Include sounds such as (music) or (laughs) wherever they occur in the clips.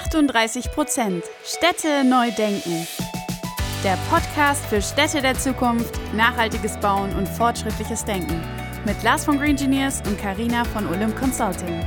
38 Prozent Städte neu denken. Der Podcast für Städte der Zukunft, nachhaltiges Bauen und fortschrittliches Denken. Mit Lars von Green Engineers und Karina von Olymp Consulting.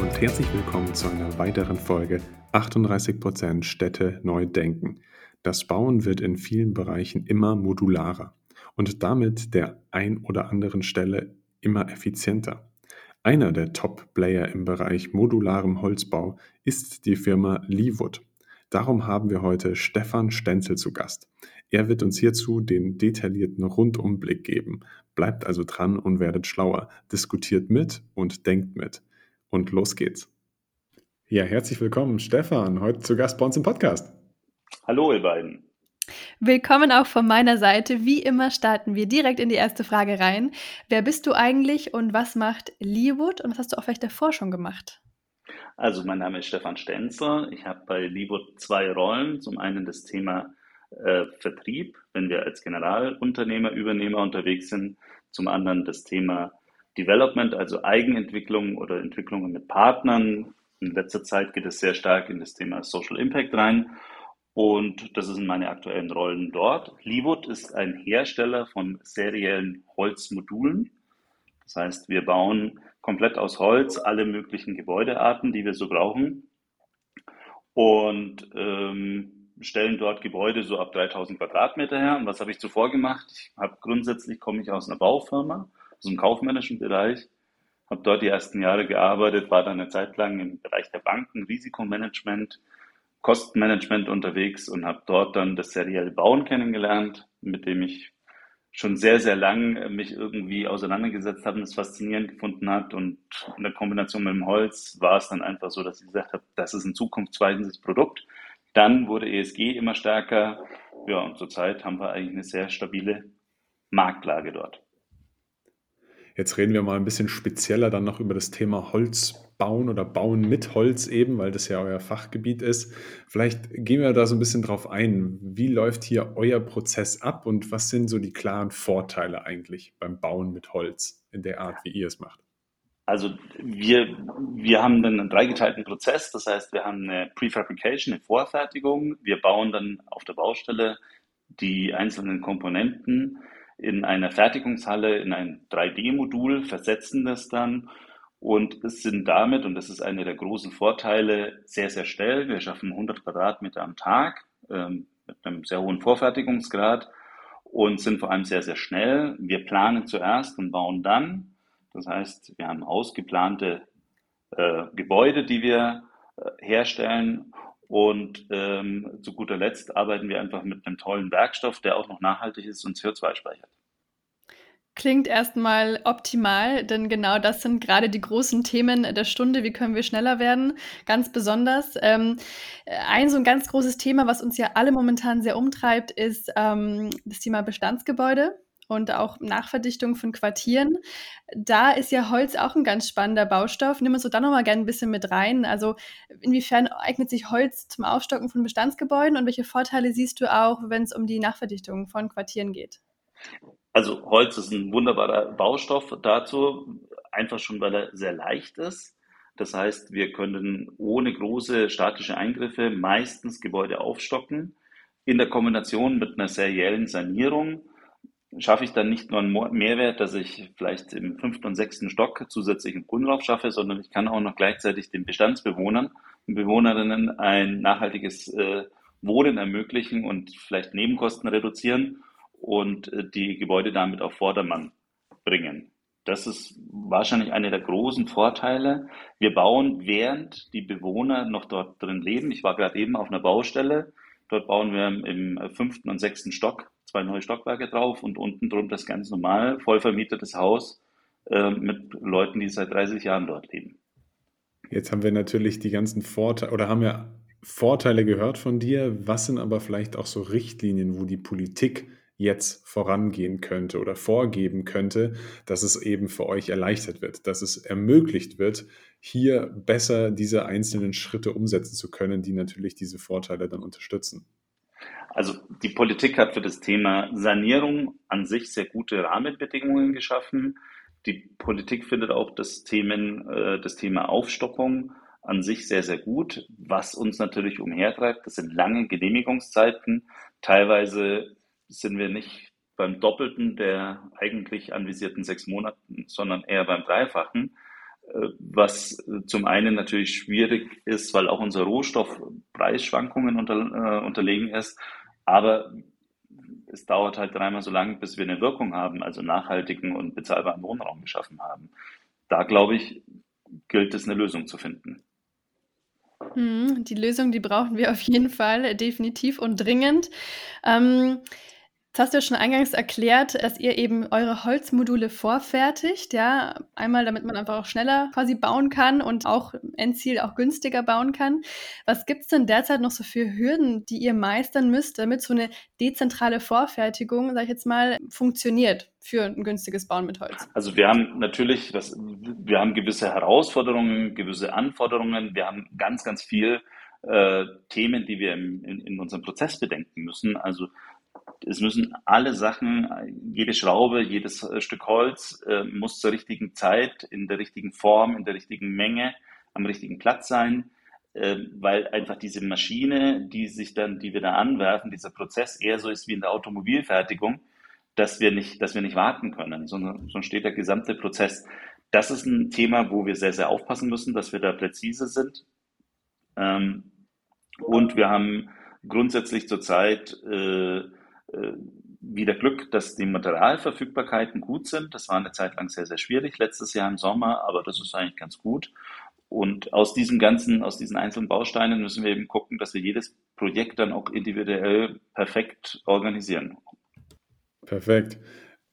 Und herzlich willkommen zu einer weiteren Folge 38 Prozent Städte neu denken. Das Bauen wird in vielen Bereichen immer modularer und damit der ein oder anderen Stelle immer effizienter. Einer der Top-Player im Bereich modularem Holzbau ist die Firma Leewood. Darum haben wir heute Stefan Stenzel zu Gast. Er wird uns hierzu den detaillierten Rundumblick geben. Bleibt also dran und werdet schlauer. Diskutiert mit und denkt mit. Und los geht's. Ja, herzlich willkommen, Stefan, heute zu Gast bei uns im Podcast. Hallo, ihr beiden. Willkommen auch von meiner Seite. Wie immer starten wir direkt in die erste Frage rein. Wer bist du eigentlich und was macht Leewood und was hast du auch vielleicht davor schon gemacht? Also mein Name ist Stefan Stenzer. Ich habe bei Leewood zwei Rollen. Zum einen das Thema äh, Vertrieb, wenn wir als Generalunternehmer, Übernehmer unterwegs sind. Zum anderen das Thema Development, also Eigenentwicklung oder Entwicklungen mit Partnern. In letzter Zeit geht es sehr stark in das Thema Social Impact rein. Und das sind meine aktuellen Rollen dort. Leewood ist ein Hersteller von seriellen Holzmodulen. Das heißt, wir bauen komplett aus Holz alle möglichen Gebäudearten, die wir so brauchen. Und ähm, stellen dort Gebäude so ab 3000 Quadratmeter her. Und was habe ich zuvor gemacht? Ich habe grundsätzlich komme ich aus einer Baufirma, aus dem kaufmännischen Bereich, habe dort die ersten Jahre gearbeitet, war dann eine Zeit lang im Bereich der Banken, Risikomanagement, Kostenmanagement unterwegs und habe dort dann das serielle Bauen kennengelernt, mit dem ich schon sehr, sehr lang äh, mich irgendwie auseinandergesetzt habe und es faszinierend gefunden hat. Und in der Kombination mit dem Holz war es dann einfach so, dass ich gesagt habe, das ist ein zukunftsweisendes Produkt. Dann wurde ESG immer stärker. Ja, und zurzeit haben wir eigentlich eine sehr stabile Marktlage dort. Jetzt reden wir mal ein bisschen spezieller dann noch über das Thema Holz bauen oder bauen mit Holz eben, weil das ja euer Fachgebiet ist. Vielleicht gehen wir da so ein bisschen drauf ein. Wie läuft hier euer Prozess ab und was sind so die klaren Vorteile eigentlich beim Bauen mit Holz in der Art, wie ihr es macht? Also wir, wir haben dann einen dreigeteilten Prozess. Das heißt, wir haben eine Prefabrication, eine Vorfertigung. Wir bauen dann auf der Baustelle die einzelnen Komponenten in einer Fertigungshalle in ein 3D-Modul, versetzen das dann und sind damit, und das ist einer der großen Vorteile, sehr, sehr schnell. Wir schaffen 100 Quadratmeter am Tag ähm, mit einem sehr hohen Vorfertigungsgrad und sind vor allem sehr, sehr schnell. Wir planen zuerst und bauen dann. Das heißt, wir haben ausgeplante äh, Gebäude, die wir äh, herstellen. Und ähm, zu guter Letzt arbeiten wir einfach mit einem tollen Werkstoff, der auch noch nachhaltig ist und CO2 speichert. Klingt erstmal optimal, denn genau das sind gerade die großen Themen der Stunde. Wie können wir schneller werden? Ganz besonders. Ähm, ein so ein ganz großes Thema, was uns ja alle momentan sehr umtreibt, ist ähm, das Thema Bestandsgebäude und auch Nachverdichtung von Quartieren. Da ist ja Holz auch ein ganz spannender Baustoff. Nimm uns so da nochmal gerne ein bisschen mit rein. Also inwiefern eignet sich Holz zum Aufstocken von Bestandsgebäuden und welche Vorteile siehst du auch, wenn es um die Nachverdichtung von Quartieren geht? Also Holz ist ein wunderbarer Baustoff dazu, einfach schon, weil er sehr leicht ist. Das heißt, wir können ohne große statische Eingriffe meistens Gebäude aufstocken. In der Kombination mit einer seriellen Sanierung schaffe ich dann nicht nur einen Mehrwert, dass ich vielleicht im fünften und sechsten Stock zusätzlichen Grundlauf schaffe, sondern ich kann auch noch gleichzeitig den Bestandsbewohnern und Bewohnerinnen ein nachhaltiges äh, Wohnen ermöglichen und vielleicht Nebenkosten reduzieren und äh, die Gebäude damit auf Vordermann bringen. Das ist wahrscheinlich einer der großen Vorteile. Wir bauen, während die Bewohner noch dort drin leben. Ich war gerade eben auf einer Baustelle. Dort bauen wir im fünften und sechsten Stock zwei neue Stockwerke drauf und unten drunter das ganz normal voll vermietetes Haus äh, mit Leuten, die seit 30 Jahren dort leben. Jetzt haben wir natürlich die ganzen Vorteile oder haben wir Vorteile gehört von dir. Was sind aber vielleicht auch so Richtlinien, wo die Politik jetzt vorangehen könnte oder vorgeben könnte, dass es eben für euch erleichtert wird, dass es ermöglicht wird, hier besser diese einzelnen Schritte umsetzen zu können, die natürlich diese Vorteile dann unterstützen. Also die Politik hat für das Thema Sanierung an sich sehr gute Rahmenbedingungen geschaffen. Die Politik findet auch das, Themen, äh, das Thema Aufstockung an sich sehr, sehr gut. Was uns natürlich umhertreibt, das sind lange Genehmigungszeiten. Teilweise sind wir nicht beim Doppelten der eigentlich anvisierten sechs Monaten, sondern eher beim Dreifachen. Äh, was zum einen natürlich schwierig ist, weil auch unser Rohstoff Preisschwankungen unter, äh, unterlegen ist. Aber es dauert halt dreimal so lange, bis wir eine Wirkung haben, also nachhaltigen und bezahlbaren Wohnraum geschaffen haben. Da glaube ich, gilt es, eine Lösung zu finden. Mhm, die Lösung, die brauchen wir auf jeden Fall definitiv und dringend. Ähm, Jetzt hast du ja schon eingangs erklärt, dass ihr eben eure Holzmodule vorfertigt, ja. Einmal, damit man einfach auch schneller quasi bauen kann und auch Endziel auch günstiger bauen kann. Was gibt es denn derzeit noch so für Hürden, die ihr meistern müsst, damit so eine dezentrale Vorfertigung, sag ich jetzt mal, funktioniert für ein günstiges Bauen mit Holz? Also wir haben natürlich, das, wir haben gewisse Herausforderungen, gewisse Anforderungen. Wir haben ganz, ganz viel äh, Themen, die wir im, in, in unserem Prozess bedenken müssen. Also es müssen alle Sachen, jede Schraube, jedes äh, Stück Holz äh, muss zur richtigen Zeit, in der richtigen Form, in der richtigen Menge, am richtigen Platz sein, äh, weil einfach diese Maschine, die sich dann, die wir da anwerfen, dieser Prozess eher so ist wie in der Automobilfertigung, dass wir nicht, dass wir nicht warten können, sondern sonst steht der gesamte Prozess. Das ist ein Thema, wo wir sehr, sehr aufpassen müssen, dass wir da präzise sind. Ähm, und wir haben grundsätzlich zurzeit äh, wieder Glück, dass die Materialverfügbarkeiten gut sind. Das war eine Zeit lang sehr, sehr schwierig letztes Jahr im Sommer, aber das ist eigentlich ganz gut. Und aus diesen ganzen, aus diesen einzelnen Bausteinen müssen wir eben gucken, dass wir jedes Projekt dann auch individuell perfekt organisieren. Perfekt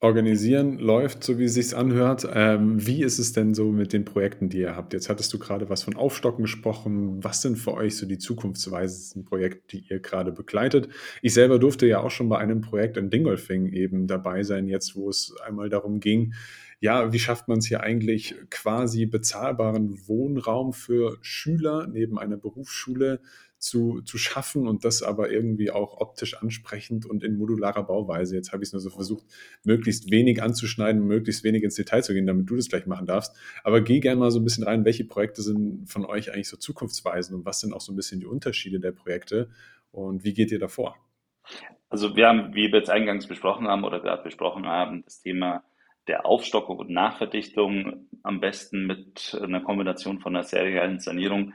organisieren läuft, so wie es sich anhört. Ähm, wie ist es denn so mit den Projekten, die ihr habt? Jetzt hattest du gerade was von Aufstocken gesprochen. Was sind für euch so die zukunftsweisendsten Projekte, die ihr gerade begleitet? Ich selber durfte ja auch schon bei einem Projekt in Dingolfing eben dabei sein, jetzt wo es einmal darum ging, ja, wie schafft man es hier eigentlich quasi bezahlbaren Wohnraum für Schüler neben einer Berufsschule zu, zu schaffen und das aber irgendwie auch optisch ansprechend und in modularer Bauweise. Jetzt habe ich es nur so versucht, möglichst wenig anzuschneiden, möglichst wenig ins Detail zu gehen, damit du das gleich machen darfst. Aber geh gerne mal so ein bisschen rein, welche Projekte sind von euch eigentlich so zukunftsweisend und was sind auch so ein bisschen die Unterschiede der Projekte und wie geht ihr davor? Also wir haben, wie wir jetzt eingangs besprochen haben oder gerade besprochen haben, das Thema der Aufstockung und Nachverdichtung am besten mit einer Kombination von einer seriellen Sanierung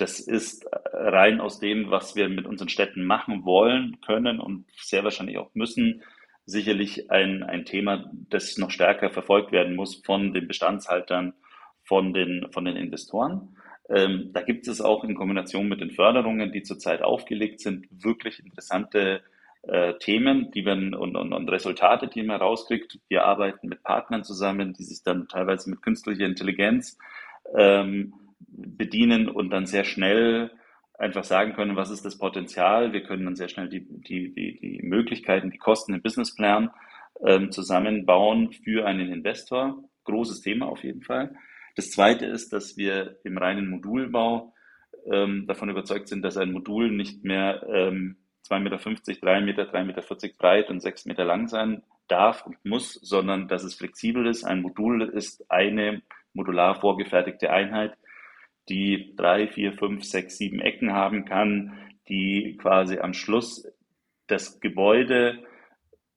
das ist rein aus dem, was wir mit unseren Städten machen wollen, können und sehr wahrscheinlich auch müssen, sicherlich ein, ein Thema, das noch stärker verfolgt werden muss von den Bestandshaltern, von den, von den Investoren. Ähm, da gibt es auch in Kombination mit den Förderungen, die zurzeit aufgelegt sind, wirklich interessante äh, Themen, die wir und, und, und Resultate, die man rauskriegt. Wir arbeiten mit Partnern zusammen, die sich dann teilweise mit künstlicher Intelligenz ähm, bedienen und dann sehr schnell einfach sagen können, was ist das Potenzial. Wir können dann sehr schnell die, die, die, die Möglichkeiten, die Kosten im Businessplan ähm, zusammenbauen für einen Investor. Großes Thema auf jeden Fall. Das zweite ist, dass wir im reinen Modulbau ähm, davon überzeugt sind, dass ein Modul nicht mehr ähm, 2,50 Meter, 3 Meter, 3,40 Meter breit und 6 Meter lang sein darf und muss, sondern dass es flexibel ist. Ein Modul ist eine modular vorgefertigte Einheit, die drei, vier, fünf, sechs, sieben Ecken haben kann, die quasi am Schluss das Gebäude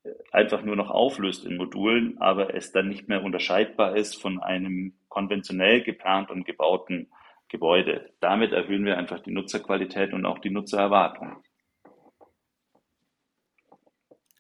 äh, einfach nur noch auflöst in Modulen, aber es dann nicht mehr unterscheidbar ist von einem konventionell geplant und gebauten Gebäude. Damit erhöhen wir einfach die Nutzerqualität und auch die Nutzererwartung.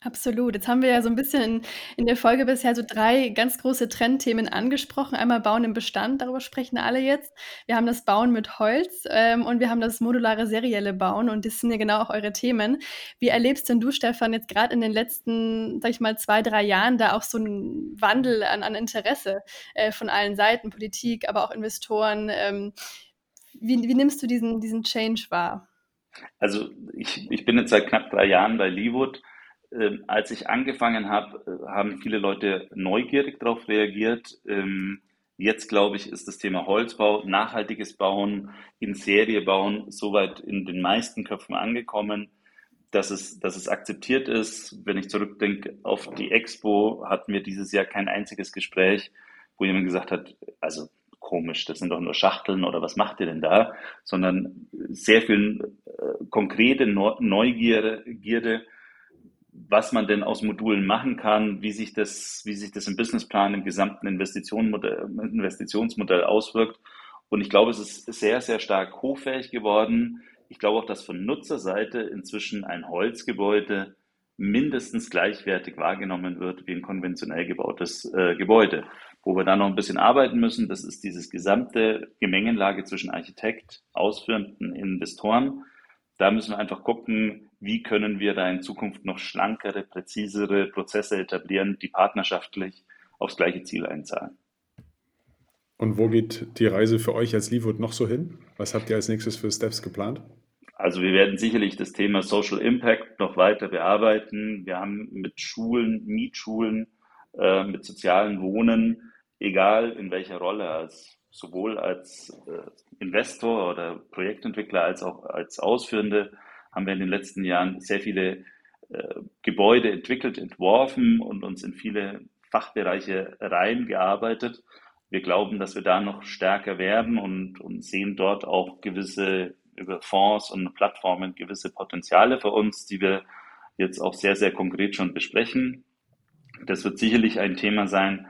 Absolut. Jetzt haben wir ja so ein bisschen in der Folge bisher so drei ganz große Trendthemen angesprochen. Einmal Bauen im Bestand, darüber sprechen alle jetzt. Wir haben das Bauen mit Holz, ähm, und wir haben das modulare serielle Bauen und das sind ja genau auch eure Themen. Wie erlebst denn du, Stefan, jetzt gerade in den letzten, sag ich mal, zwei, drei Jahren da auch so einen Wandel an an Interesse, äh, von allen Seiten, Politik, aber auch Investoren? Ähm, wie wie nimmst du diesen diesen Change wahr? Also, ich ich bin jetzt seit knapp drei Jahren bei Leewood ähm, als ich angefangen habe, äh, haben viele Leute neugierig darauf reagiert. Ähm, jetzt, glaube ich, ist das Thema Holzbau, nachhaltiges Bauen, in Serie bauen, soweit in den meisten Köpfen angekommen, dass es, dass es akzeptiert ist. Wenn ich zurückdenke auf die Expo, hatten wir dieses Jahr kein einziges Gespräch wo jemand gesagt hat, also komisch, das sind doch nur Schachteln oder was macht ihr denn da? Sondern sehr viel äh, konkrete Neugierde, was man denn aus Modulen machen kann, wie sich das, wie sich das im Businessplan, im gesamten Investitionsmodell auswirkt. Und ich glaube, es ist sehr, sehr stark hochfähig geworden. Ich glaube auch, dass von Nutzerseite inzwischen ein Holzgebäude mindestens gleichwertig wahrgenommen wird wie ein konventionell gebautes äh, Gebäude. Wo wir da noch ein bisschen arbeiten müssen, das ist dieses gesamte Gemengenlage zwischen Architekt, ausführenden Investoren. Da müssen wir einfach gucken, wie können wir da in Zukunft noch schlankere, präzisere Prozesse etablieren, die partnerschaftlich aufs gleiche Ziel einzahlen. Und wo geht die Reise für euch als Leewood noch so hin? Was habt ihr als nächstes für Steps geplant? Also wir werden sicherlich das Thema Social Impact noch weiter bearbeiten. Wir haben mit Schulen, Mietschulen, äh, mit sozialen Wohnen, egal in welcher Rolle, als sowohl als äh, Investor oder Projektentwickler als auch als Ausführende, haben wir in den letzten Jahren sehr viele äh, Gebäude entwickelt, entworfen und uns in viele Fachbereiche reingearbeitet. Wir glauben, dass wir da noch stärker werden und, und sehen dort auch gewisse über Fonds und Plattformen gewisse Potenziale für uns, die wir jetzt auch sehr, sehr konkret schon besprechen. Das wird sicherlich ein Thema sein.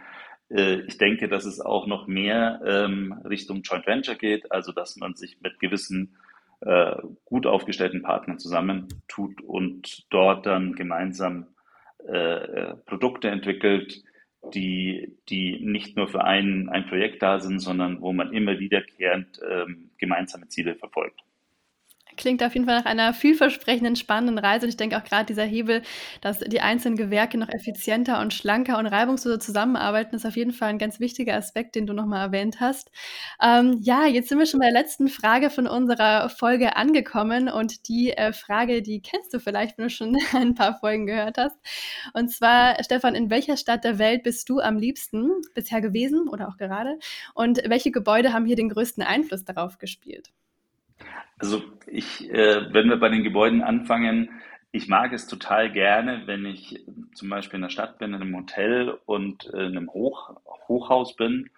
Äh, ich denke, dass es auch noch mehr ähm, Richtung Joint Venture geht, also dass man sich mit gewissen äh, gut aufgestellten Partnern zusammentut und dort dann gemeinsam äh, Produkte entwickelt, die, die nicht nur für ein, ein Projekt da sind, sondern wo man immer wiederkehrend ähm, gemeinsame Ziele verfolgt. Klingt auf jeden Fall nach einer vielversprechenden, spannenden Reise. Und ich denke auch gerade dieser Hebel, dass die einzelnen Gewerke noch effizienter und schlanker und reibungsloser zusammenarbeiten, ist auf jeden Fall ein ganz wichtiger Aspekt, den du nochmal erwähnt hast. Ähm, ja, jetzt sind wir schon bei der letzten Frage von unserer Folge angekommen. Und die äh, Frage, die kennst du vielleicht, wenn du schon (laughs) ein paar Folgen gehört hast. Und zwar, Stefan, in welcher Stadt der Welt bist du am liebsten bisher gewesen oder auch gerade? Und welche Gebäude haben hier den größten Einfluss darauf gespielt? Also ich, äh, wenn wir bei den Gebäuden anfangen, ich mag es total gerne, wenn ich zum Beispiel in der Stadt bin, in einem Hotel und in einem Hoch, Hochhaus bin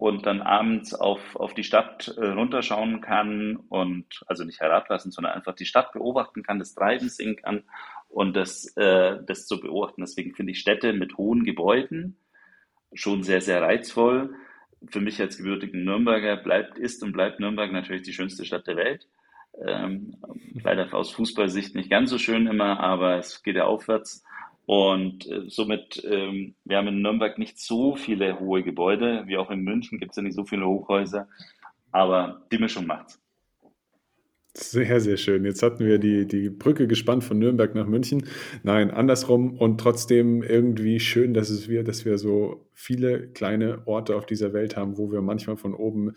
und dann abends auf, auf die Stadt äh, runterschauen kann und also nicht herablassen, sondern einfach die Stadt beobachten kann, das Treiben sehen kann und das, äh, das zu beobachten. Deswegen finde ich Städte mit hohen Gebäuden schon sehr, sehr reizvoll für mich als gebürtigen Nürnberger bleibt, ist und bleibt Nürnberg natürlich die schönste Stadt der Welt. Ähm, leider aus Fußballsicht nicht ganz so schön immer, aber es geht ja aufwärts. Und äh, somit, ähm, wir haben in Nürnberg nicht so viele hohe Gebäude, wie auch in München gibt es ja nicht so viele Hochhäuser, aber die Mischung macht's. Sehr, sehr schön. Jetzt hatten wir die, die Brücke gespannt von Nürnberg nach München. Nein, andersrum und trotzdem irgendwie schön, dass es wir, dass wir so viele kleine Orte auf dieser Welt haben, wo wir manchmal von oben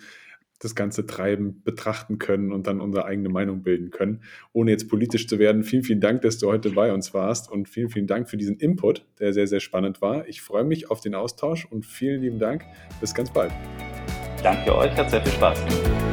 das ganze Treiben betrachten können und dann unsere eigene Meinung bilden können, ohne jetzt politisch zu werden. Vielen, vielen Dank, dass du heute bei uns warst und vielen, vielen Dank für diesen Input, der sehr, sehr spannend war. Ich freue mich auf den Austausch und vielen lieben Dank. Bis ganz bald. Danke euch, hat sehr viel Spaß.